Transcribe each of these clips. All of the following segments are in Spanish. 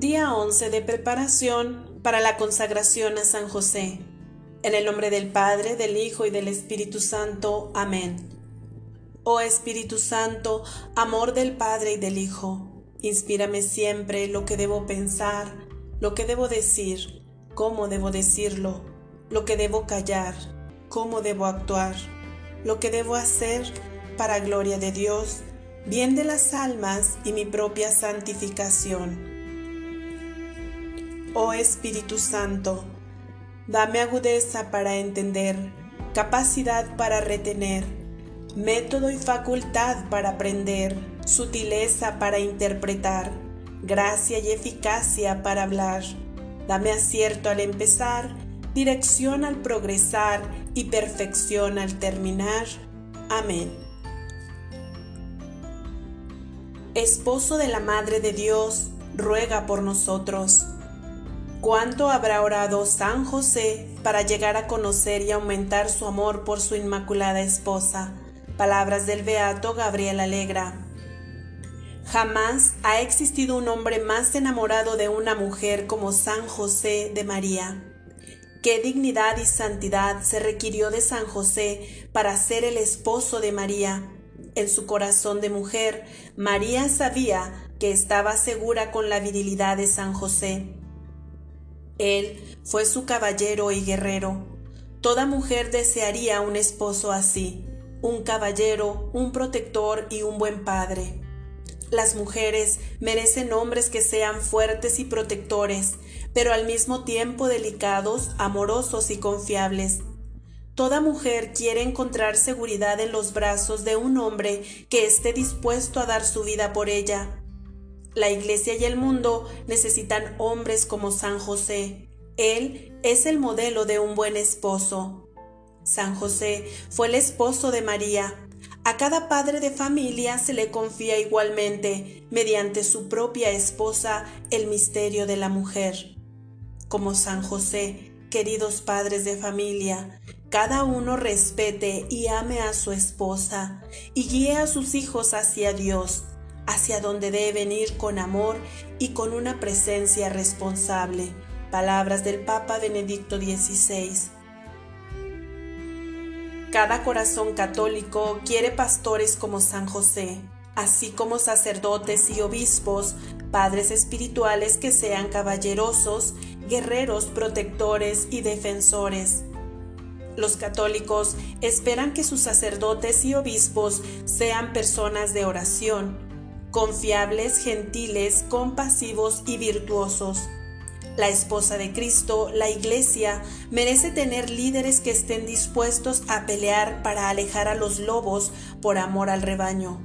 Día 11 de preparación para la consagración a San José. En el nombre del Padre, del Hijo y del Espíritu Santo. Amén. Oh Espíritu Santo, amor del Padre y del Hijo, inspírame siempre lo que debo pensar, lo que debo decir, cómo debo decirlo, lo que debo callar, cómo debo actuar, lo que debo hacer para gloria de Dios, bien de las almas y mi propia santificación. Oh Espíritu Santo, dame agudeza para entender, capacidad para retener, método y facultad para aprender, sutileza para interpretar, gracia y eficacia para hablar. Dame acierto al empezar, dirección al progresar y perfección al terminar. Amén. Esposo de la Madre de Dios, ruega por nosotros. ¿Cuánto habrá orado San José para llegar a conocer y aumentar su amor por su inmaculada esposa? Palabras del Beato Gabriel Alegra. Jamás ha existido un hombre más enamorado de una mujer como San José de María. Qué dignidad y santidad se requirió de San José para ser el esposo de María. En su corazón de mujer, María sabía que estaba segura con la virilidad de San José él fue su caballero y guerrero. Toda mujer desearía un esposo así, un caballero, un protector y un buen padre. Las mujeres merecen hombres que sean fuertes y protectores, pero al mismo tiempo delicados, amorosos y confiables. Toda mujer quiere encontrar seguridad en los brazos de un hombre que esté dispuesto a dar su vida por ella. La Iglesia y el mundo necesitan hombres como San José. Él es el modelo de un buen esposo. San José fue el esposo de María. A cada padre de familia se le confía igualmente, mediante su propia esposa, el misterio de la mujer. Como San José, queridos padres de familia, cada uno respete y ame a su esposa y guíe a sus hijos hacia Dios hacia donde deben ir con amor y con una presencia responsable. Palabras del Papa Benedicto XVI. Cada corazón católico quiere pastores como San José, así como sacerdotes y obispos, padres espirituales que sean caballerosos, guerreros, protectores y defensores. Los católicos esperan que sus sacerdotes y obispos sean personas de oración, confiables, gentiles, compasivos y virtuosos. La esposa de Cristo, la Iglesia, merece tener líderes que estén dispuestos a pelear para alejar a los lobos por amor al rebaño,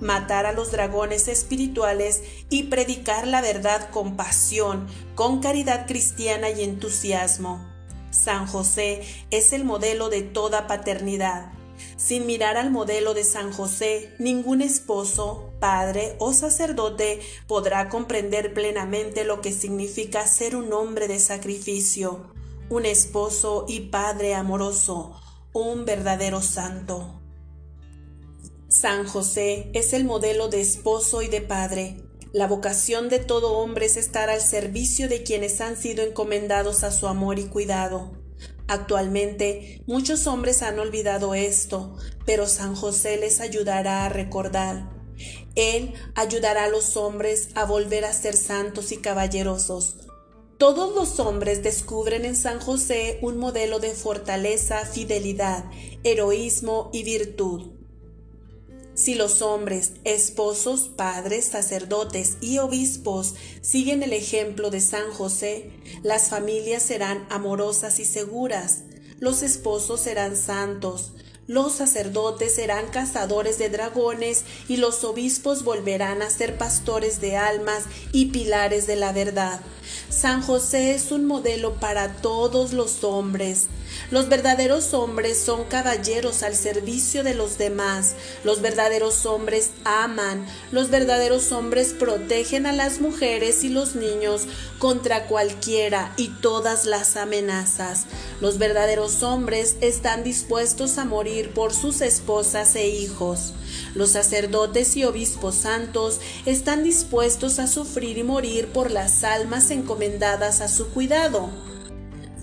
matar a los dragones espirituales y predicar la verdad con pasión, con caridad cristiana y entusiasmo. San José es el modelo de toda paternidad. Sin mirar al modelo de San José, ningún esposo, padre o sacerdote podrá comprender plenamente lo que significa ser un hombre de sacrificio, un esposo y padre amoroso, un verdadero santo. San José es el modelo de esposo y de padre. La vocación de todo hombre es estar al servicio de quienes han sido encomendados a su amor y cuidado. Actualmente muchos hombres han olvidado esto, pero San José les ayudará a recordar. Él ayudará a los hombres a volver a ser santos y caballerosos. Todos los hombres descubren en San José un modelo de fortaleza, fidelidad, heroísmo y virtud. Si los hombres, esposos, padres, sacerdotes y obispos siguen el ejemplo de San José, las familias serán amorosas y seguras, los esposos serán santos, los sacerdotes serán cazadores de dragones y los obispos volverán a ser pastores de almas y pilares de la verdad. San José es un modelo para todos los hombres. Los verdaderos hombres son caballeros al servicio de los demás. Los verdaderos hombres aman. Los verdaderos hombres protegen a las mujeres y los niños contra cualquiera y todas las amenazas. Los verdaderos hombres están dispuestos a morir por sus esposas e hijos. Los sacerdotes y obispos santos están dispuestos a sufrir y morir por las almas encomendadas a su cuidado.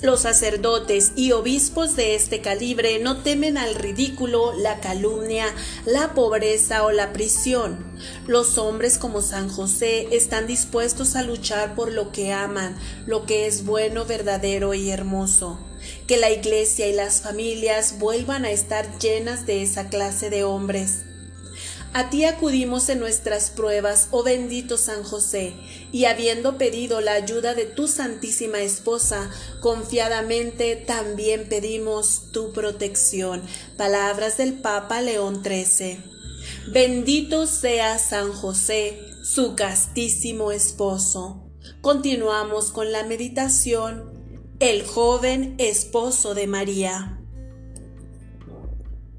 Los sacerdotes y obispos de este calibre no temen al ridículo, la calumnia, la pobreza o la prisión. Los hombres como San José están dispuestos a luchar por lo que aman, lo que es bueno, verdadero y hermoso. Que la iglesia y las familias vuelvan a estar llenas de esa clase de hombres. A ti acudimos en nuestras pruebas, oh bendito San José, y habiendo pedido la ayuda de tu Santísima Esposa, confiadamente también pedimos tu protección. Palabras del Papa León XIII. Bendito sea San José, su castísimo esposo. Continuamos con la meditación. El joven esposo de María.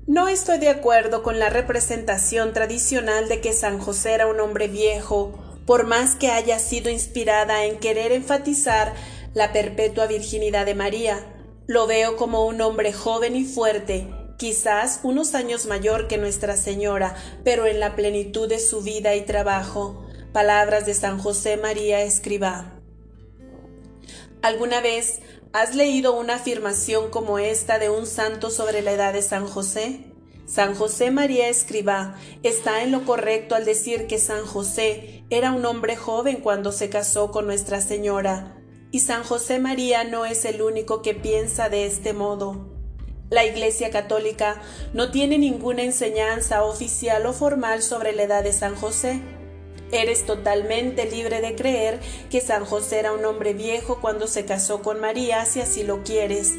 No estoy de acuerdo con la representación tradicional de que San José era un hombre viejo, por más que haya sido inspirada en querer enfatizar la perpetua virginidad de María. Lo veo como un hombre joven y fuerte, quizás unos años mayor que Nuestra Señora, pero en la plenitud de su vida y trabajo. Palabras de San José María Escribá. ¿Alguna vez ¿Has leído una afirmación como esta de un santo sobre la edad de San José? San José María Escribá está en lo correcto al decir que San José era un hombre joven cuando se casó con Nuestra Señora, y San José María no es el único que piensa de este modo. La Iglesia Católica no tiene ninguna enseñanza oficial o formal sobre la edad de San José. Eres totalmente libre de creer que San José era un hombre viejo cuando se casó con María, si así lo quieres,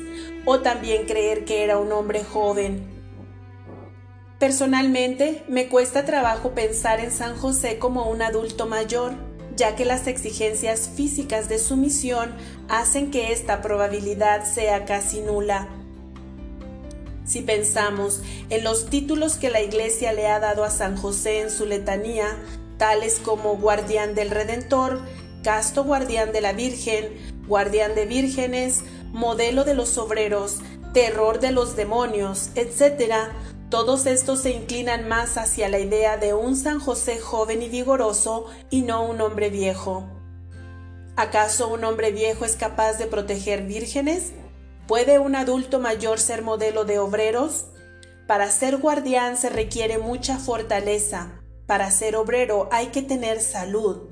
o también creer que era un hombre joven. Personalmente, me cuesta trabajo pensar en San José como un adulto mayor, ya que las exigencias físicas de su misión hacen que esta probabilidad sea casi nula. Si pensamos en los títulos que la Iglesia le ha dado a San José en su letanía, tales como guardián del Redentor, casto guardián de la Virgen, guardián de vírgenes, modelo de los obreros, terror de los demonios, etc., todos estos se inclinan más hacia la idea de un San José joven y vigoroso y no un hombre viejo. ¿Acaso un hombre viejo es capaz de proteger vírgenes? ¿Puede un adulto mayor ser modelo de obreros? Para ser guardián se requiere mucha fortaleza, para ser obrero hay que tener salud.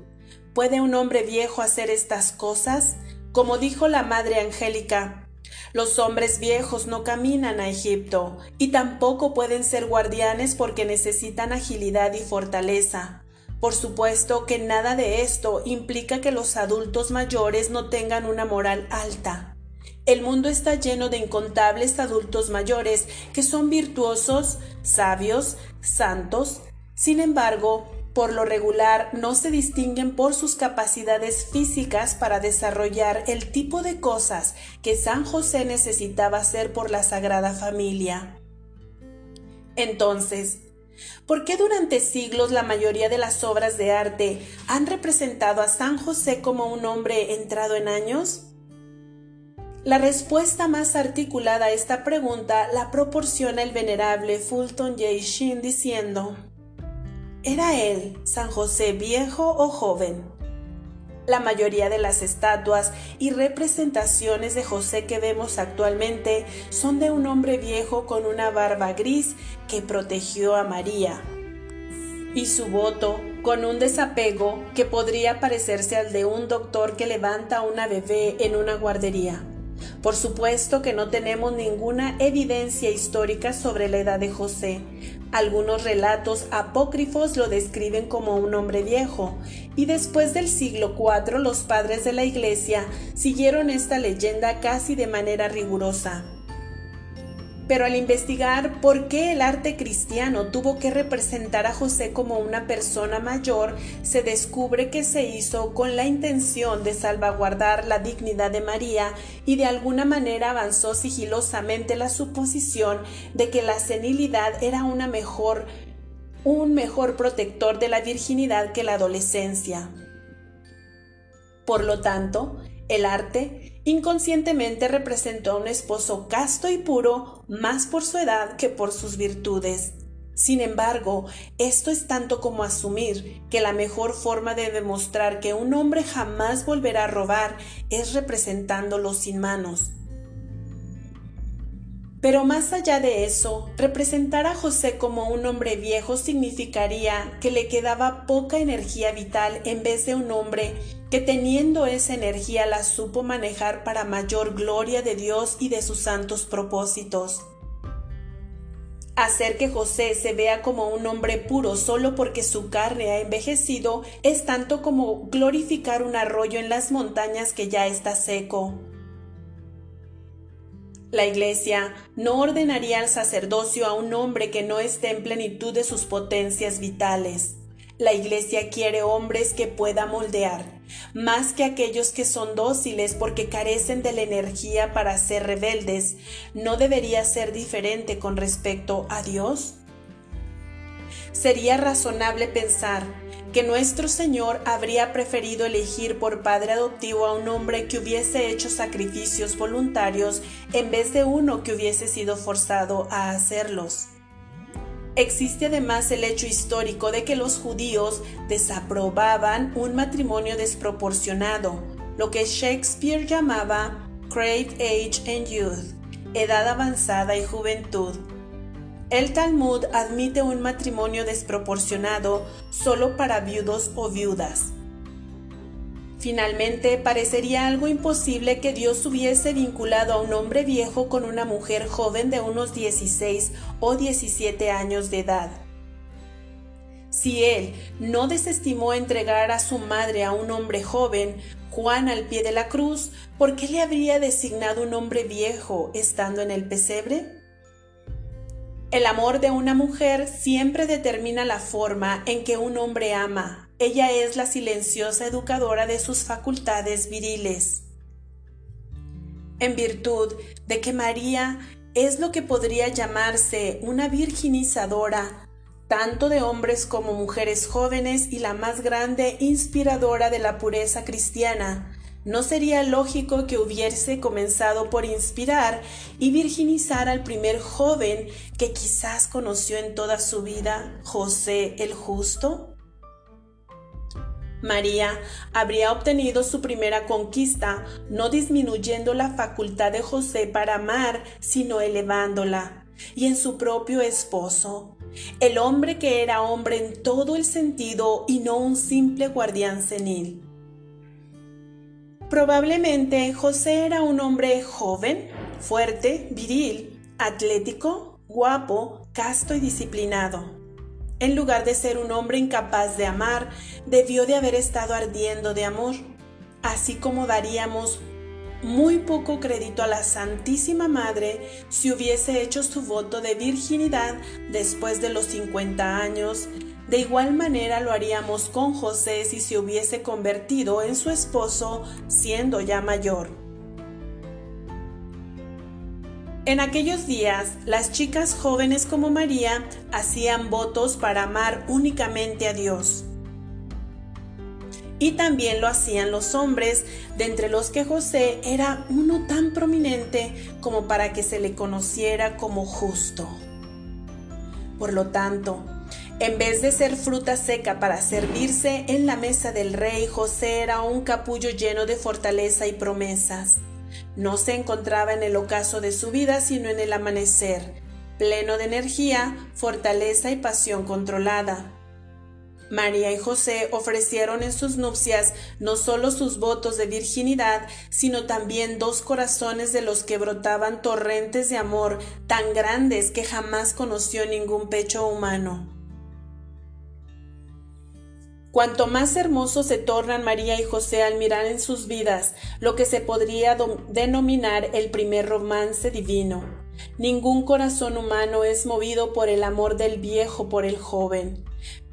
¿Puede un hombre viejo hacer estas cosas? Como dijo la Madre Angélica, los hombres viejos no caminan a Egipto y tampoco pueden ser guardianes porque necesitan agilidad y fortaleza. Por supuesto que nada de esto implica que los adultos mayores no tengan una moral alta. El mundo está lleno de incontables adultos mayores que son virtuosos, sabios, santos, sin embargo, por lo regular no se distinguen por sus capacidades físicas para desarrollar el tipo de cosas que San José necesitaba hacer por la Sagrada Familia. Entonces, ¿por qué durante siglos la mayoría de las obras de arte han representado a San José como un hombre entrado en años? La respuesta más articulada a esta pregunta la proporciona el venerable Fulton J. Sheen diciendo, ¿Era él, San José, viejo o joven? La mayoría de las estatuas y representaciones de José que vemos actualmente son de un hombre viejo con una barba gris que protegió a María. Y su voto, con un desapego que podría parecerse al de un doctor que levanta a una bebé en una guardería. Por supuesto que no tenemos ninguna evidencia histórica sobre la edad de José. Algunos relatos apócrifos lo describen como un hombre viejo, y después del siglo IV los padres de la Iglesia siguieron esta leyenda casi de manera rigurosa. Pero al investigar por qué el arte cristiano tuvo que representar a José como una persona mayor, se descubre que se hizo con la intención de salvaguardar la dignidad de María y de alguna manera avanzó sigilosamente la suposición de que la senilidad era una mejor, un mejor protector de la virginidad que la adolescencia. Por lo tanto, el arte inconscientemente representó a un esposo casto y puro más por su edad que por sus virtudes. Sin embargo, esto es tanto como asumir que la mejor forma de demostrar que un hombre jamás volverá a robar es representándolo sin manos. Pero más allá de eso, representar a José como un hombre viejo significaría que le quedaba poca energía vital en vez de un hombre que teniendo esa energía la supo manejar para mayor gloria de Dios y de sus santos propósitos. Hacer que José se vea como un hombre puro solo porque su carne ha envejecido es tanto como glorificar un arroyo en las montañas que ya está seco. La Iglesia no ordenaría al sacerdocio a un hombre que no esté en plenitud de sus potencias vitales. La Iglesia quiere hombres que pueda moldear, más que aquellos que son dóciles porque carecen de la energía para ser rebeldes. ¿No debería ser diferente con respecto a Dios? Sería razonable pensar que nuestro Señor habría preferido elegir por padre adoptivo a un hombre que hubiese hecho sacrificios voluntarios en vez de uno que hubiese sido forzado a hacerlos. Existe además el hecho histórico de que los judíos desaprobaban un matrimonio desproporcionado, lo que Shakespeare llamaba Great Age and Youth, edad avanzada y juventud, el Talmud admite un matrimonio desproporcionado solo para viudos o viudas. Finalmente, parecería algo imposible que Dios hubiese vinculado a un hombre viejo con una mujer joven de unos 16 o 17 años de edad. Si él no desestimó entregar a su madre a un hombre joven, Juan al pie de la cruz, ¿por qué le habría designado un hombre viejo estando en el pesebre? El amor de una mujer siempre determina la forma en que un hombre ama. Ella es la silenciosa educadora de sus facultades viriles. En virtud de que María es lo que podría llamarse una virginizadora, tanto de hombres como mujeres jóvenes y la más grande inspiradora de la pureza cristiana, ¿No sería lógico que hubiese comenzado por inspirar y virginizar al primer joven que quizás conoció en toda su vida, José el Justo? María habría obtenido su primera conquista, no disminuyendo la facultad de José para amar, sino elevándola, y en su propio esposo, el hombre que era hombre en todo el sentido y no un simple guardián senil. Probablemente José era un hombre joven, fuerte, viril, atlético, guapo, casto y disciplinado. En lugar de ser un hombre incapaz de amar, debió de haber estado ardiendo de amor, así como daríamos muy poco crédito a la Santísima Madre si hubiese hecho su voto de virginidad después de los 50 años de igual manera lo haríamos con José si se hubiese convertido en su esposo siendo ya mayor. En aquellos días, las chicas jóvenes como María hacían votos para amar únicamente a Dios. Y también lo hacían los hombres, de entre los que José era uno tan prominente como para que se le conociera como justo. Por lo tanto, en vez de ser fruta seca para servirse en la mesa del rey, José era un capullo lleno de fortaleza y promesas. No se encontraba en el ocaso de su vida, sino en el amanecer, pleno de energía, fortaleza y pasión controlada. María y José ofrecieron en sus nupcias no solo sus votos de virginidad, sino también dos corazones de los que brotaban torrentes de amor tan grandes que jamás conoció ningún pecho humano. Cuanto más hermosos se tornan María y José al mirar en sus vidas lo que se podría denominar el primer romance divino, Ningún corazón humano es movido por el amor del viejo por el joven.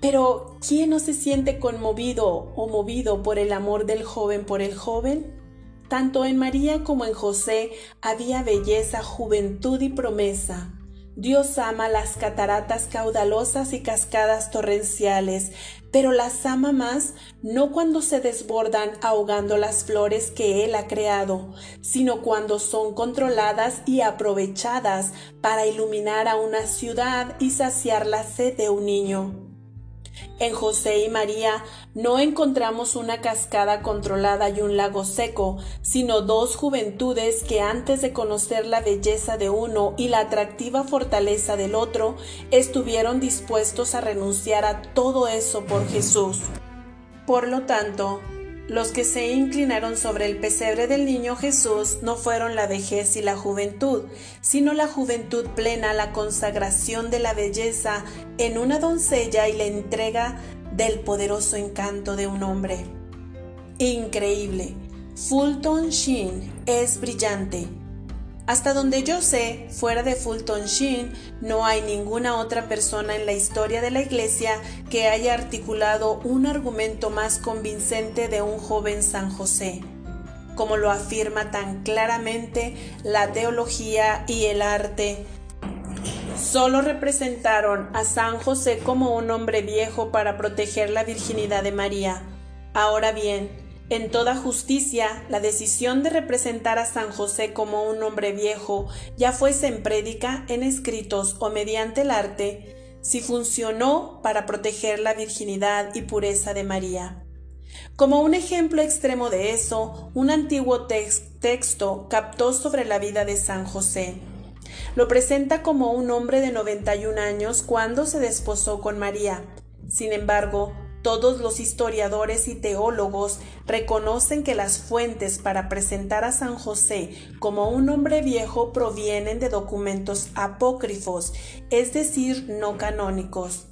Pero, ¿quién no se siente conmovido o movido por el amor del joven por el joven? Tanto en María como en José había belleza, juventud y promesa. Dios ama las cataratas caudalosas y cascadas torrenciales, pero las ama más no cuando se desbordan ahogando las flores que Él ha creado, sino cuando son controladas y aprovechadas para iluminar a una ciudad y saciar la sed de un niño. En José y María no encontramos una cascada controlada y un lago seco, sino dos juventudes que antes de conocer la belleza de uno y la atractiva fortaleza del otro, estuvieron dispuestos a renunciar a todo eso por Jesús. Por lo tanto, los que se inclinaron sobre el pesebre del niño Jesús no fueron la vejez y la juventud, sino la juventud plena, la consagración de la belleza en una doncella y la entrega del poderoso encanto de un hombre. Increíble. Fulton Sheen es brillante, hasta donde yo sé, fuera de Fulton Sheen, no hay ninguna otra persona en la historia de la Iglesia que haya articulado un argumento más convincente de un joven San José, como lo afirma tan claramente la teología y el arte. Solo representaron a San José como un hombre viejo para proteger la virginidad de María. Ahora bien, en toda justicia, la decisión de representar a San José como un hombre viejo, ya fuese en prédica, en escritos o mediante el arte, si funcionó para proteger la virginidad y pureza de María. Como un ejemplo extremo de eso, un antiguo texto captó sobre la vida de San José. Lo presenta como un hombre de 91 años cuando se desposó con María. Sin embargo, todos los historiadores y teólogos reconocen que las fuentes para presentar a San José como un hombre viejo provienen de documentos apócrifos, es decir, no canónicos.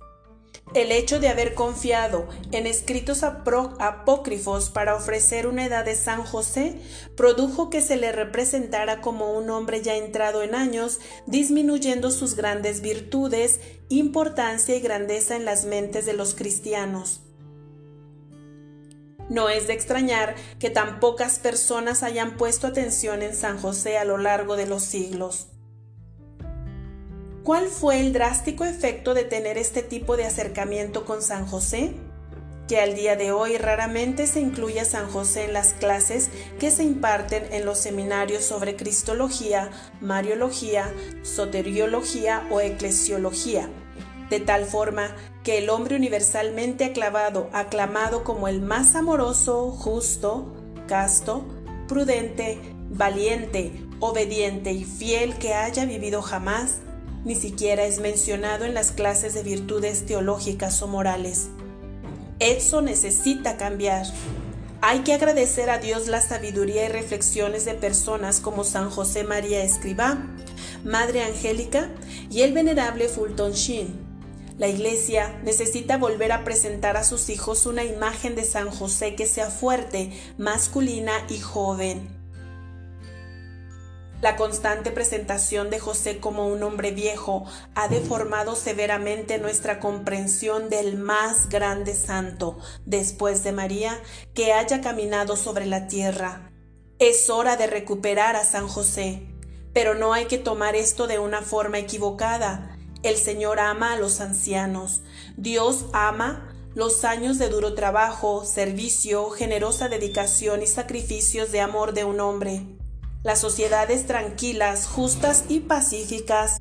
El hecho de haber confiado en escritos apócrifos para ofrecer una edad de San José produjo que se le representara como un hombre ya entrado en años, disminuyendo sus grandes virtudes, importancia y grandeza en las mentes de los cristianos. No es de extrañar que tan pocas personas hayan puesto atención en San José a lo largo de los siglos. ¿Cuál fue el drástico efecto de tener este tipo de acercamiento con San José? Que al día de hoy raramente se incluye a San José en las clases que se imparten en los seminarios sobre Cristología, Mariología, Soteriología o Eclesiología, de tal forma que el hombre universalmente aclamado, aclamado como el más amoroso, justo, casto, prudente, valiente, obediente y fiel que haya vivido jamás, ni siquiera es mencionado en las clases de virtudes teológicas o morales. Eso necesita cambiar. Hay que agradecer a Dios la sabiduría y reflexiones de personas como San José María Escribá, Madre Angélica y el venerable Fulton Sheen. La Iglesia necesita volver a presentar a sus hijos una imagen de San José que sea fuerte, masculina y joven. La constante presentación de José como un hombre viejo ha deformado severamente nuestra comprensión del más grande santo, después de María, que haya caminado sobre la tierra. Es hora de recuperar a San José, pero no hay que tomar esto de una forma equivocada. El Señor ama a los ancianos. Dios ama los años de duro trabajo, servicio, generosa dedicación y sacrificios de amor de un hombre. Las sociedades tranquilas, justas y pacíficas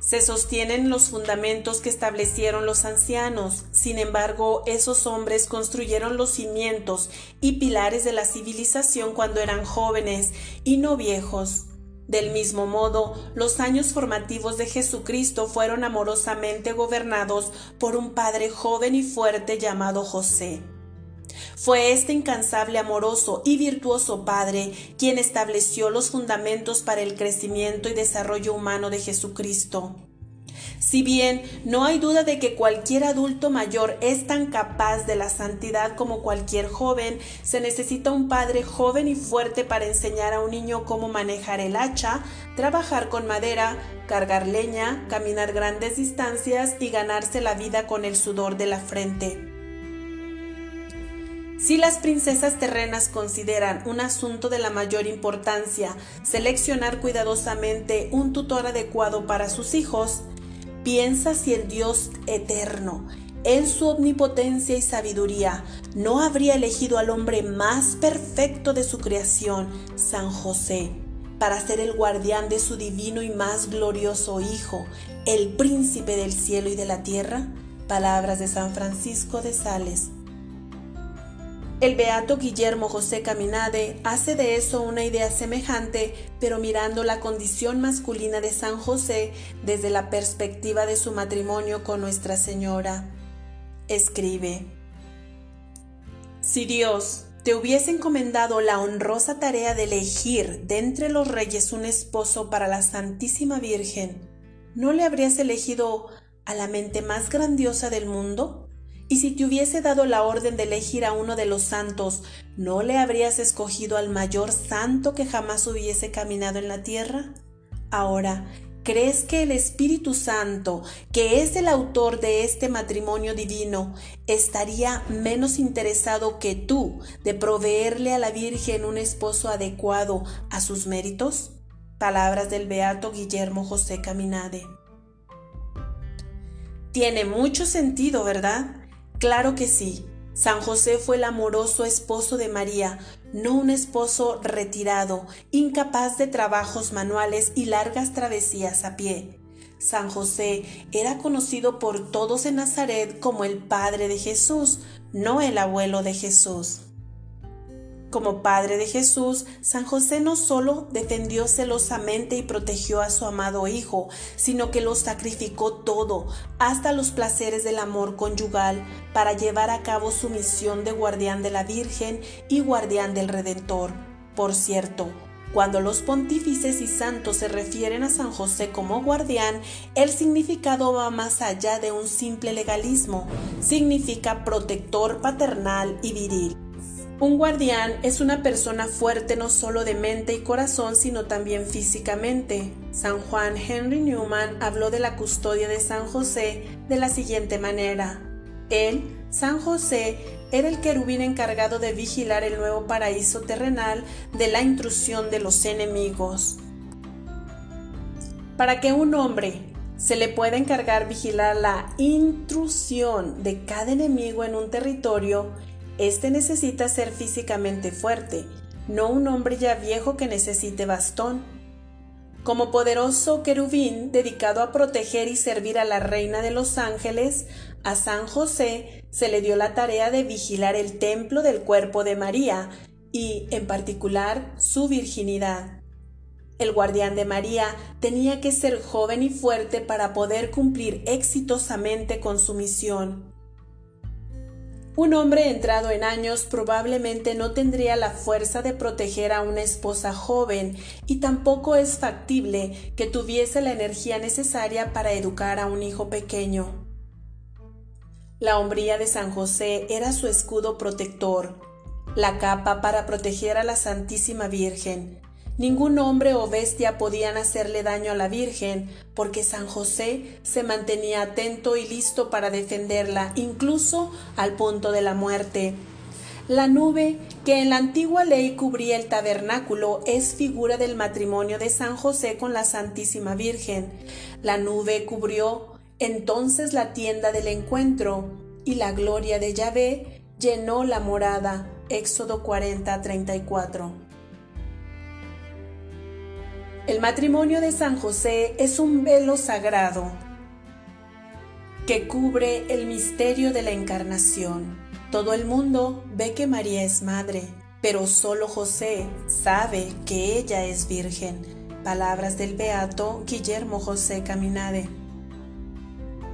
se sostienen los fundamentos que establecieron los ancianos. Sin embargo, esos hombres construyeron los cimientos y pilares de la civilización cuando eran jóvenes y no viejos. Del mismo modo, los años formativos de Jesucristo fueron amorosamente gobernados por un padre joven y fuerte llamado José. Fue este incansable, amoroso y virtuoso Padre quien estableció los fundamentos para el crecimiento y desarrollo humano de Jesucristo. Si bien no hay duda de que cualquier adulto mayor es tan capaz de la santidad como cualquier joven, se necesita un padre joven y fuerte para enseñar a un niño cómo manejar el hacha, trabajar con madera, cargar leña, caminar grandes distancias y ganarse la vida con el sudor de la frente. Si las princesas terrenas consideran un asunto de la mayor importancia seleccionar cuidadosamente un tutor adecuado para sus hijos, piensa si el Dios eterno, en su omnipotencia y sabiduría, no habría elegido al hombre más perfecto de su creación, San José, para ser el guardián de su divino y más glorioso Hijo, el príncipe del cielo y de la tierra. Palabras de San Francisco de Sales. El beato Guillermo José Caminade hace de eso una idea semejante, pero mirando la condición masculina de San José desde la perspectiva de su matrimonio con Nuestra Señora. Escribe, Si Dios te hubiese encomendado la honrosa tarea de elegir de entre los reyes un esposo para la Santísima Virgen, ¿no le habrías elegido a la mente más grandiosa del mundo? Y si te hubiese dado la orden de elegir a uno de los santos, ¿no le habrías escogido al mayor santo que jamás hubiese caminado en la tierra? Ahora, ¿crees que el Espíritu Santo, que es el autor de este matrimonio divino, estaría menos interesado que tú de proveerle a la Virgen un esposo adecuado a sus méritos? Palabras del Beato Guillermo José Caminade. Tiene mucho sentido, ¿verdad? Claro que sí. San José fue el amoroso esposo de María, no un esposo retirado, incapaz de trabajos manuales y largas travesías a pie. San José era conocido por todos en Nazaret como el padre de Jesús, no el abuelo de Jesús. Como padre de Jesús, San José no solo defendió celosamente y protegió a su amado Hijo, sino que lo sacrificó todo, hasta los placeres del amor conyugal, para llevar a cabo su misión de guardián de la Virgen y guardián del Redentor. Por cierto, cuando los pontífices y santos se refieren a San José como guardián, el significado va más allá de un simple legalismo, significa protector paternal y viril. Un guardián es una persona fuerte no solo de mente y corazón, sino también físicamente. San Juan Henry Newman habló de la custodia de San José de la siguiente manera. Él, San José, era el querubín encargado de vigilar el nuevo paraíso terrenal de la intrusión de los enemigos. Para que un hombre se le pueda encargar vigilar la intrusión de cada enemigo en un territorio, este necesita ser físicamente fuerte, no un hombre ya viejo que necesite bastón. Como poderoso querubín dedicado a proteger y servir a la Reina de los Ángeles, a San José se le dio la tarea de vigilar el templo del cuerpo de María y, en particular, su virginidad. El guardián de María tenía que ser joven y fuerte para poder cumplir exitosamente con su misión. Un hombre entrado en años probablemente no tendría la fuerza de proteger a una esposa joven y tampoco es factible que tuviese la energía necesaria para educar a un hijo pequeño. La hombría de San José era su escudo protector, la capa para proteger a la Santísima Virgen, Ningún hombre o bestia podían hacerle daño a la Virgen, porque San José se mantenía atento y listo para defenderla, incluso al punto de la muerte. La nube que en la antigua ley cubría el tabernáculo es figura del matrimonio de San José con la Santísima Virgen. La nube cubrió entonces la tienda del encuentro, y la gloria de Yahvé llenó la morada. Éxodo 40:34. El matrimonio de San José es un velo sagrado que cubre el misterio de la encarnación. Todo el mundo ve que María es madre, pero solo José sabe que ella es virgen. Palabras del beato Guillermo José Caminade.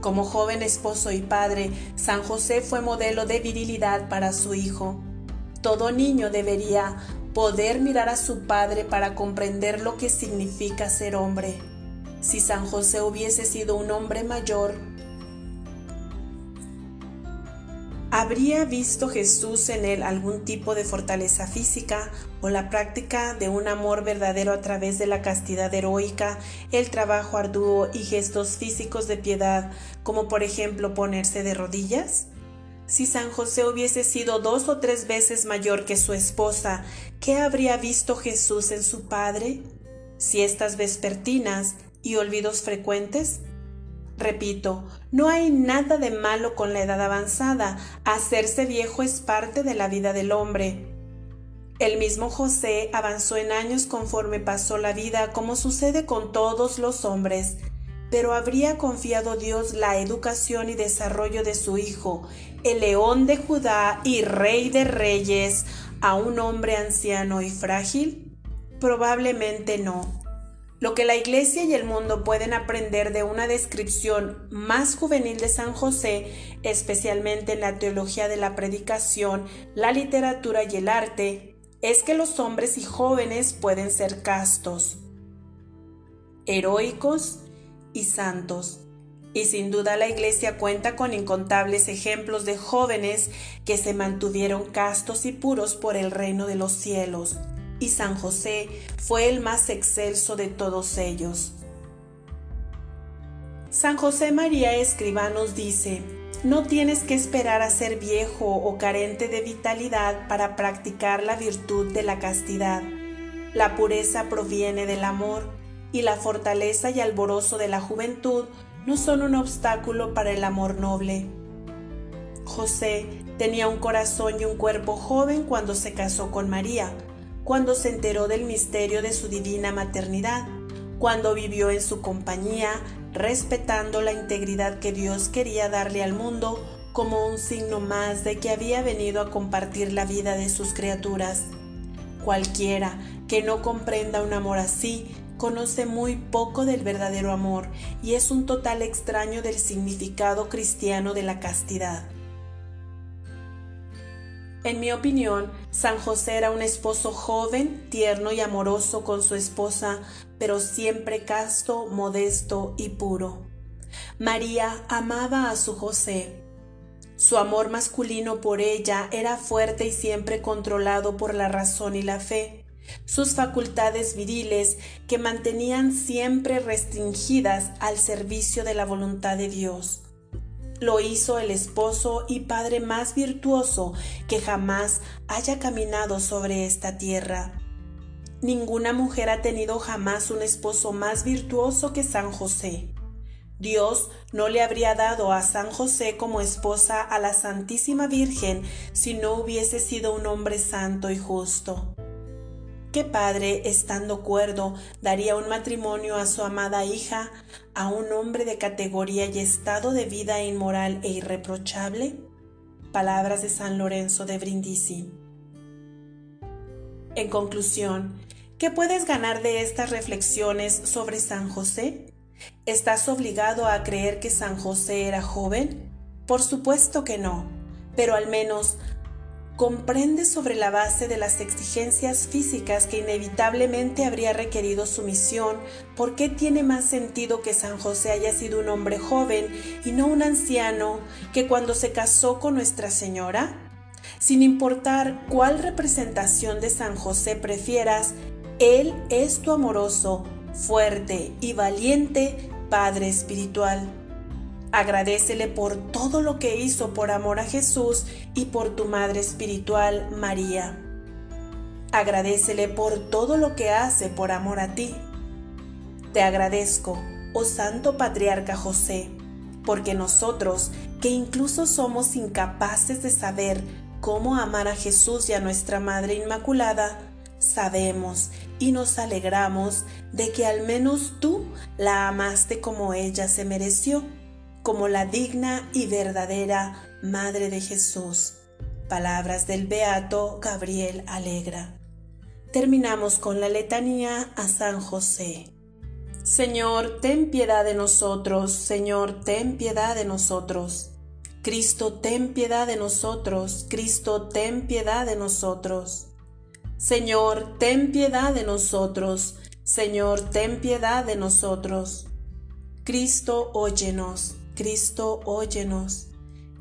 Como joven esposo y padre, San José fue modelo de virilidad para su hijo. Todo niño debería poder mirar a su padre para comprender lo que significa ser hombre. Si San José hubiese sido un hombre mayor, ¿Habría visto Jesús en él algún tipo de fortaleza física o la práctica de un amor verdadero a través de la castidad heroica, el trabajo arduo y gestos físicos de piedad, como por ejemplo ponerse de rodillas? Si San José hubiese sido dos o tres veces mayor que su esposa, ¿qué habría visto Jesús en su padre? ¿Siestas vespertinas y olvidos frecuentes? Repito, no hay nada de malo con la edad avanzada. Hacerse viejo es parte de la vida del hombre. El mismo José avanzó en años conforme pasó la vida, como sucede con todos los hombres. Pero habría confiado Dios la educación y desarrollo de su hijo, el león de Judá y rey de reyes, a un hombre anciano y frágil? Probablemente no. Lo que la Iglesia y el mundo pueden aprender de una descripción más juvenil de San José, especialmente en la teología de la predicación, la literatura y el arte, es que los hombres y jóvenes pueden ser castos, heroicos y santos. Y sin duda la Iglesia cuenta con incontables ejemplos de jóvenes que se mantuvieron castos y puros por el reino de los cielos y San José fue el más excelso de todos ellos. San José María Escribá nos dice, no tienes que esperar a ser viejo o carente de vitalidad para practicar la virtud de la castidad. La pureza proviene del amor y la fortaleza y alborozo de la juventud no son un obstáculo para el amor noble. José tenía un corazón y un cuerpo joven cuando se casó con María, cuando se enteró del misterio de su divina maternidad, cuando vivió en su compañía, respetando la integridad que Dios quería darle al mundo como un signo más de que había venido a compartir la vida de sus criaturas. Cualquiera que no comprenda un amor así conoce muy poco del verdadero amor y es un total extraño del significado cristiano de la castidad. En mi opinión, San José era un esposo joven, tierno y amoroso con su esposa, pero siempre casto, modesto y puro. María amaba a su José. Su amor masculino por ella era fuerte y siempre controlado por la razón y la fe. Sus facultades viriles que mantenían siempre restringidas al servicio de la voluntad de Dios. Lo hizo el esposo y padre más virtuoso que jamás haya caminado sobre esta tierra. Ninguna mujer ha tenido jamás un esposo más virtuoso que San José. Dios no le habría dado a San José como esposa a la Santísima Virgen si no hubiese sido un hombre santo y justo. ¿Qué padre, estando cuerdo, daría un matrimonio a su amada hija, a un hombre de categoría y estado de vida inmoral e irreprochable? Palabras de San Lorenzo de Brindisi. En conclusión, ¿qué puedes ganar de estas reflexiones sobre San José? ¿Estás obligado a creer que San José era joven? Por supuesto que no, pero al menos comprende sobre la base de las exigencias físicas que inevitablemente habría requerido su misión por qué tiene más sentido que San José haya sido un hombre joven y no un anciano que cuando se casó con Nuestra Señora? Sin importar cuál representación de San José prefieras, Él es tu amoroso, fuerte y valiente Padre Espiritual. Agradecele por todo lo que hizo por amor a Jesús y por tu Madre Espiritual, María. Agradecele por todo lo que hace por amor a ti. Te agradezco, oh Santo Patriarca José, porque nosotros, que incluso somos incapaces de saber cómo amar a Jesús y a nuestra Madre Inmaculada, sabemos y nos alegramos de que al menos tú la amaste como ella se mereció como la digna y verdadera Madre de Jesús. Palabras del Beato Gabriel Alegra. Terminamos con la letanía a San José. Señor, ten piedad de nosotros, Señor, ten piedad de nosotros. Cristo, ten piedad de nosotros, Cristo, ten piedad de nosotros. Señor, ten piedad de nosotros, Señor, ten piedad de nosotros. Cristo, óyenos. Cristo, óyenos.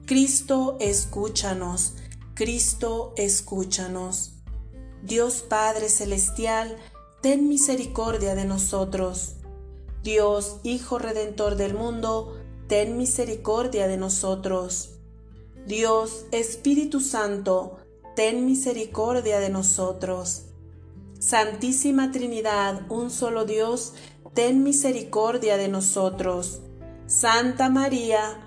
Cristo, escúchanos. Cristo, escúchanos. Dios Padre Celestial, ten misericordia de nosotros. Dios Hijo Redentor del mundo, ten misericordia de nosotros. Dios Espíritu Santo, ten misericordia de nosotros. Santísima Trinidad, un solo Dios, ten misericordia de nosotros. Santa María,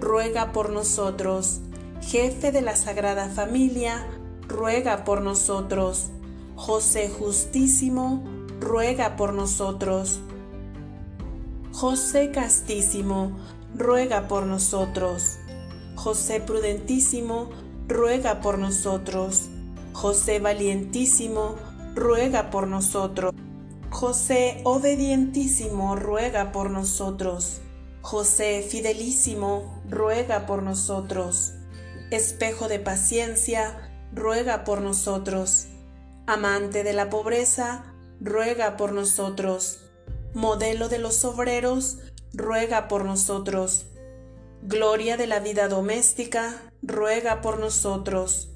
ruega por nosotros. Jefe de la Sagrada Familia, ruega por nosotros. José Justísimo, ruega por nosotros. José Castísimo, ruega por nosotros. José Prudentísimo, ruega por nosotros. José Valientísimo, ruega por nosotros. José Obedientísimo, ruega por nosotros. José Fidelísimo, ruega por nosotros. Espejo de paciencia, ruega por nosotros. Amante de la pobreza, ruega por nosotros. Modelo de los obreros, ruega por nosotros. Gloria de la vida doméstica, ruega por nosotros.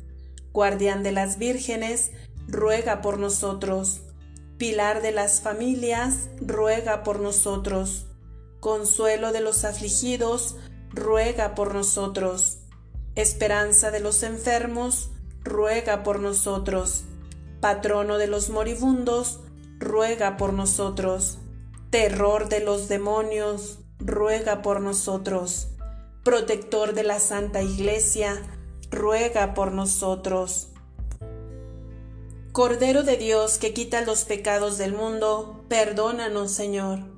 Guardián de las vírgenes, ruega por nosotros. Pilar de las familias, ruega por nosotros. Consuelo de los afligidos, ruega por nosotros. Esperanza de los enfermos, ruega por nosotros. Patrono de los moribundos, ruega por nosotros. Terror de los demonios, ruega por nosotros. Protector de la Santa Iglesia, ruega por nosotros. Cordero de Dios que quita los pecados del mundo, perdónanos, Señor.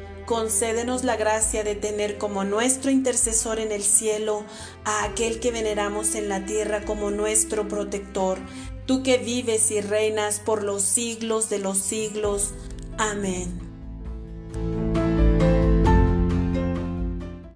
concédenos la gracia de tener como nuestro intercesor en el cielo a aquel que veneramos en la tierra como nuestro protector, tú que vives y reinas por los siglos de los siglos. Amén.